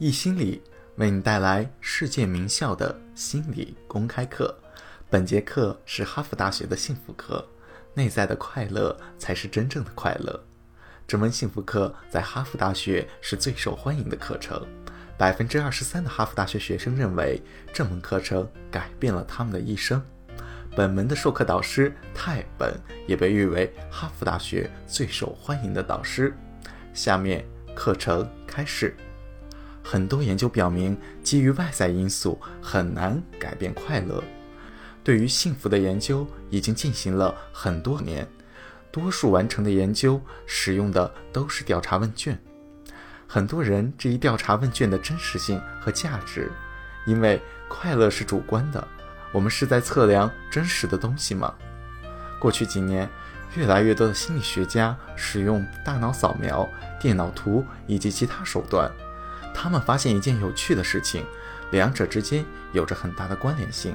易心理为你带来世界名校的心理公开课。本节课是哈佛大学的幸福课，内在的快乐才是真正的快乐。这门幸福课在哈佛大学是最受欢迎的课程，百分之二十三的哈佛大学学生认为这门课程改变了他们的一生。本门的授课导师泰本也被誉为哈佛大学最受欢迎的导师。下面课程开始。很多研究表明，基于外在因素很难改变快乐。对于幸福的研究已经进行了很多年，多数完成的研究使用的都是调查问卷。很多人质疑调查问卷的真实性和价值，因为快乐是主观的。我们是在测量真实的东西吗？过去几年，越来越多的心理学家使用大脑扫描、电脑图以及其他手段。他们发现一件有趣的事情，两者之间有着很大的关联性。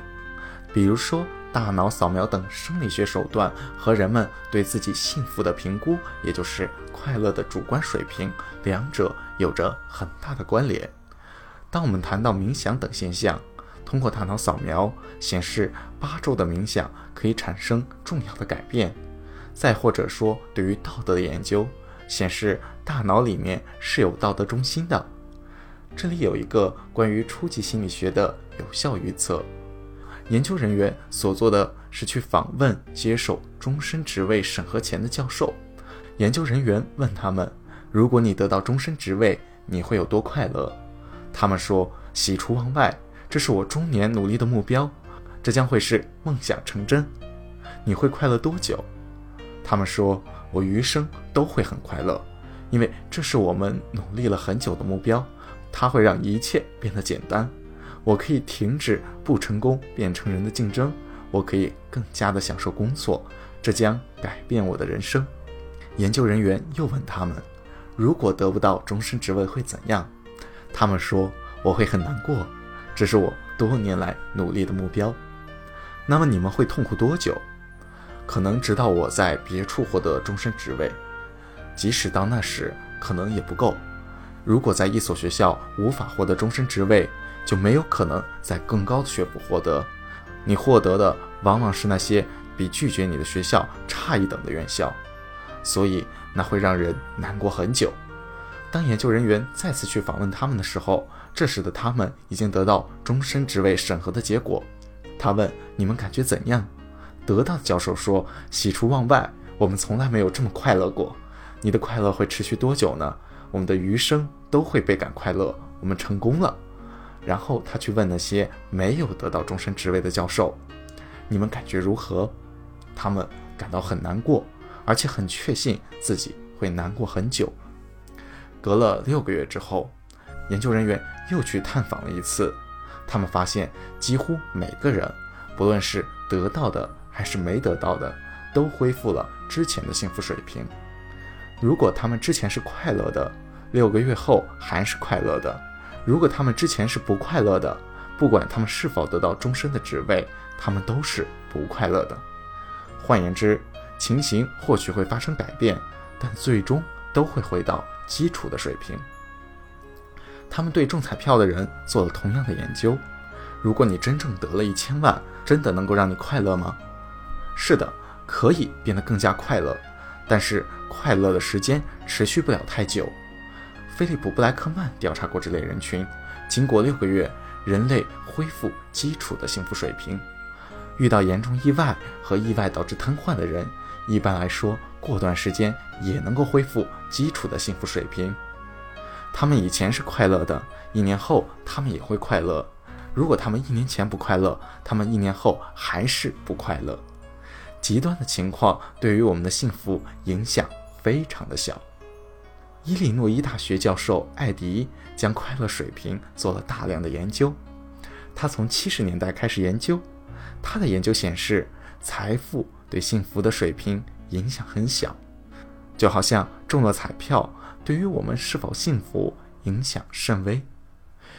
比如说，大脑扫描等生理学手段和人们对自己幸福的评估，也就是快乐的主观水平，两者有着很大的关联。当我们谈到冥想等现象，通过大脑扫描显示，八周的冥想可以产生重要的改变。再或者说，对于道德的研究显示，大脑里面是有道德中心的。这里有一个关于初级心理学的有效预测。研究人员所做的是去访问接受终身职位审核前的教授。研究人员问他们：“如果你得到终身职位，你会有多快乐？”他们说：“喜出望外，这是我中年努力的目标，这将会是梦想成真。”你会快乐多久？他们说：“我余生都会很快乐，因为这是我们努力了很久的目标。”它会让一切变得简单，我可以停止不成功变成人的竞争，我可以更加的享受工作，这将改变我的人生。研究人员又问他们，如果得不到终身职位会怎样？他们说我会很难过，这是我多年来努力的目标。那么你们会痛苦多久？可能直到我在别处获得终身职位，即使到那时，可能也不够。如果在一所学校无法获得终身职位，就没有可能在更高的学府获得。你获得的往往是那些比拒绝你的学校差一等的院校，所以那会让人难过很久。当研究人员再次去访问他们的时候，这时的他们已经得到终身职位审核的结果。他问：“你们感觉怎样？”得到的教授说：“喜出望外，我们从来没有这么快乐过。”你的快乐会持续多久呢？我们的余生都会倍感快乐，我们成功了。然后他去问那些没有得到终身职位的教授：“你们感觉如何？”他们感到很难过，而且很确信自己会难过很久。隔了六个月之后，研究人员又去探访了一次，他们发现几乎每个人，不论是得到的还是没得到的，都恢复了之前的幸福水平。如果他们之前是快乐的，六个月后还是快乐的；如果他们之前是不快乐的，不管他们是否得到终身的职位，他们都是不快乐的。换言之，情形或许会发生改变，但最终都会回到基础的水平。他们对中彩票的人做了同样的研究：如果你真正得了一千万，真的能够让你快乐吗？是的，可以变得更加快乐。但是快乐的时间持续不了太久。菲利普·布莱克曼调查过这类人群，经过六个月，人类恢复基础的幸福水平。遇到严重意外和意外导致瘫痪的人，一般来说过段时间也能够恢复基础的幸福水平。他们以前是快乐的，一年后他们也会快乐。如果他们一年前不快乐，他们一年后还是不快乐。极端的情况对于我们的幸福影响非常的小。伊利诺伊大学教授艾迪将快乐水平做了大量的研究。他从七十年代开始研究，他的研究显示，财富对幸福的水平影响很小，就好像中了彩票对于我们是否幸福影响甚微。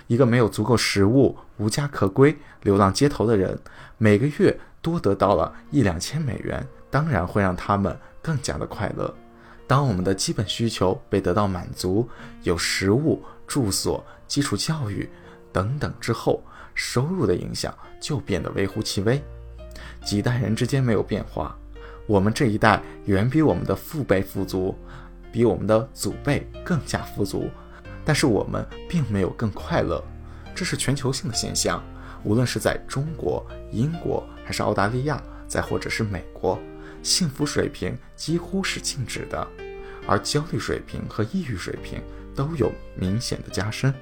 一个没有足够食物、无家可归、流浪街头的人，每个月。多得到了一两千美元，当然会让他们更加的快乐。当我们的基本需求被得到满足，有食物、住所、基础教育等等之后，收入的影响就变得微乎其微。几代人之间没有变化，我们这一代远比我们的父辈富足，比我们的祖辈更加富足，但是我们并没有更快乐，这是全球性的现象。无论是在中国、英国，还是澳大利亚，再或者是美国，幸福水平几乎是静止的，而焦虑水平和抑郁水平都有明显的加深。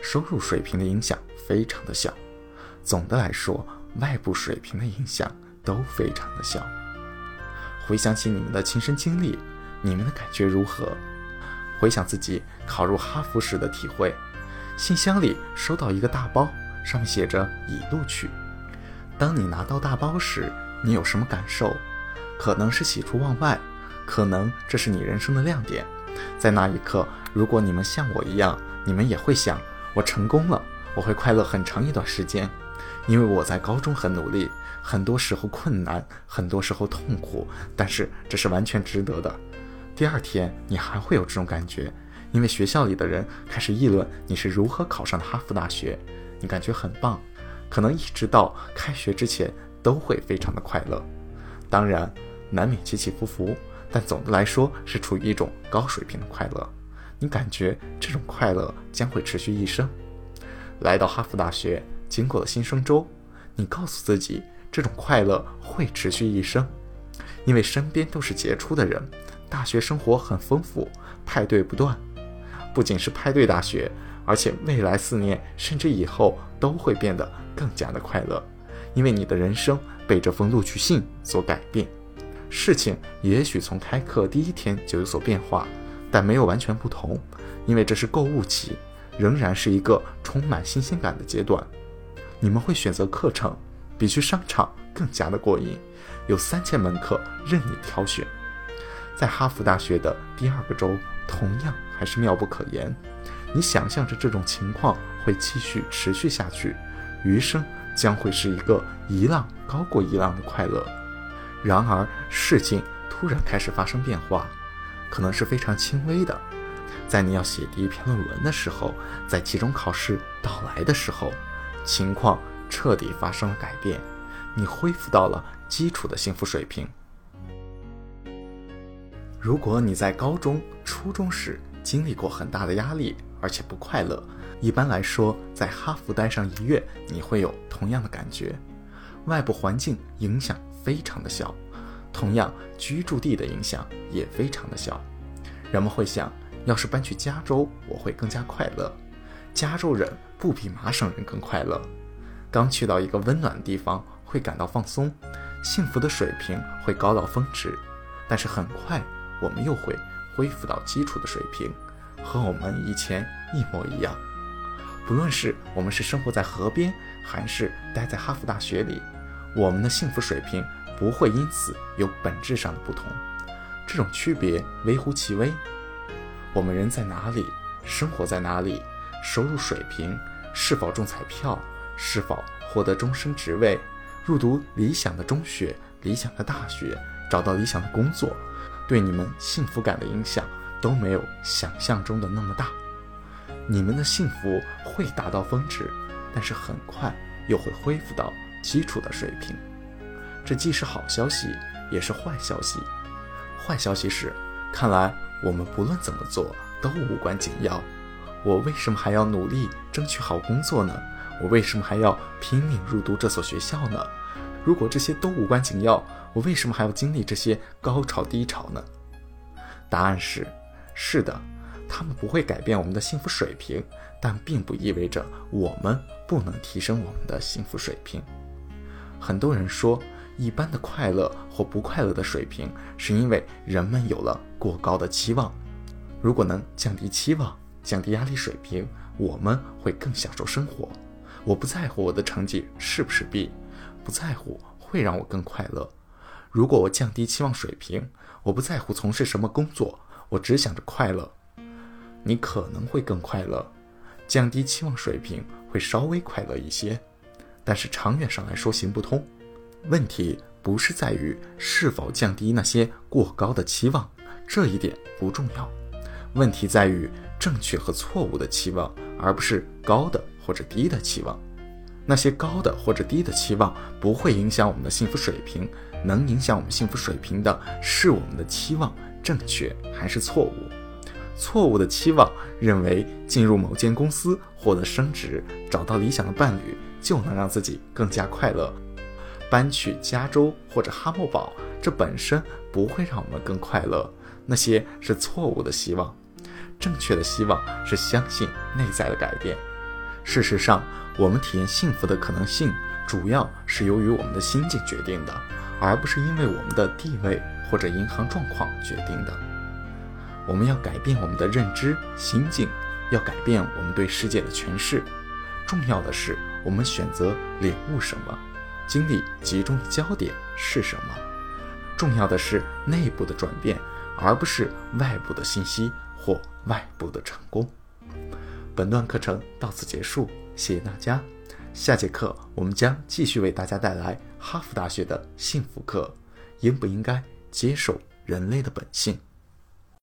收入水平的影响非常的小，总的来说，外部水平的影响都非常的小。回想起你们的亲身经历，你们的感觉如何？回想自己考入哈佛时的体会，信箱里收到一个大包。上面写着已录取。当你拿到大包时，你有什么感受？可能是喜出望外，可能这是你人生的亮点。在那一刻，如果你们像我一样，你们也会想：我成功了，我会快乐很长一段时间，因为我在高中很努力，很多时候困难，很多时候痛苦，但是这是完全值得的。第二天，你还会有这种感觉，因为学校里的人开始议论你是如何考上的哈佛大学。你感觉很棒，可能一直到开学之前都会非常的快乐，当然难免起起伏伏，但总的来说是处于一种高水平的快乐。你感觉这种快乐将会持续一生。来到哈佛大学，经过了新生周，你告诉自己这种快乐会持续一生，因为身边都是杰出的人，大学生活很丰富，派对不断，不仅是派对大学。而且未来四年，甚至以后都会变得更加的快乐，因为你的人生被这封录取信所改变。事情也许从开课第一天就有所变化，但没有完全不同，因为这是购物期，仍然是一个充满新鲜感的阶段。你们会选择课程，比去商场更加的过瘾，有三千门课任你挑选。在哈佛大学的第二个周，同样还是妙不可言。你想象着这种情况会继续持续下去，余生将会是一个一浪高过一浪的快乐。然而，事情突然开始发生变化，可能是非常轻微的。在你要写第一篇论文的时候，在期中考试到来的时候，情况彻底发生了改变，你恢复到了基础的幸福水平。如果你在高中、初中时经历过很大的压力，而且不快乐。一般来说，在哈佛待上一月，你会有同样的感觉。外部环境影响非常的小，同样居住地的影响也非常的小。人们会想，要是搬去加州，我会更加快乐。加州人不比麻省人更快乐。刚去到一个温暖的地方，会感到放松，幸福的水平会高到峰值。但是很快，我们又会恢复到基础的水平。和我们以前一模一样，不论是我们是生活在河边，还是待在哈佛大学里，我们的幸福水平不会因此有本质上的不同。这种区别微乎其微。我们人在哪里，生活在哪里，收入水平，是否中彩票，是否获得终身职位，入读理想的中学、理想的大学，找到理想的工作，对你们幸福感的影响。都没有想象中的那么大，你们的幸福会达到峰值，但是很快又会恢复到基础的水平。这既是好消息，也是坏消息。坏消息是，看来我们不论怎么做都无关紧要。我为什么还要努力争取好工作呢？我为什么还要拼命入读这所学校呢？如果这些都无关紧要，我为什么还要经历这些高潮低潮呢？答案是。是的，他们不会改变我们的幸福水平，但并不意味着我们不能提升我们的幸福水平。很多人说，一般的快乐或不快乐的水平，是因为人们有了过高的期望。如果能降低期望，降低压力水平，我们会更享受生活。我不在乎我的成绩是不是 B，不在乎会让我更快乐。如果我降低期望水平，我不在乎从事什么工作。我只想着快乐，你可能会更快乐，降低期望水平会稍微快乐一些，但是长远上来说行不通。问题不是在于是否降低那些过高的期望，这一点不重要。问题在于正确和错误的期望，而不是高的或者低的期望。那些高的或者低的期望不会影响我们的幸福水平，能影响我们幸福水平的是我们的期望正确还是错误。错误的期望认为进入某间公司获得升职，找到理想的伴侣就能让自己更加快乐。搬去加州或者哈默堡，这本身不会让我们更快乐。那些是错误的希望。正确的希望是相信内在的改变。事实上，我们体验幸福的可能性，主要是由于我们的心境决定的，而不是因为我们的地位或者银行状况决定的。我们要改变我们的认知、心境，要改变我们对世界的诠释。重要的是，我们选择领悟什么，精力集中的焦点是什么。重要的是内部的转变，而不是外部的信息或外部的成功。本段课程到此结束，谢谢大家。下节课我们将继续为大家带来哈佛大学的幸福课：应不应该接受人类的本性？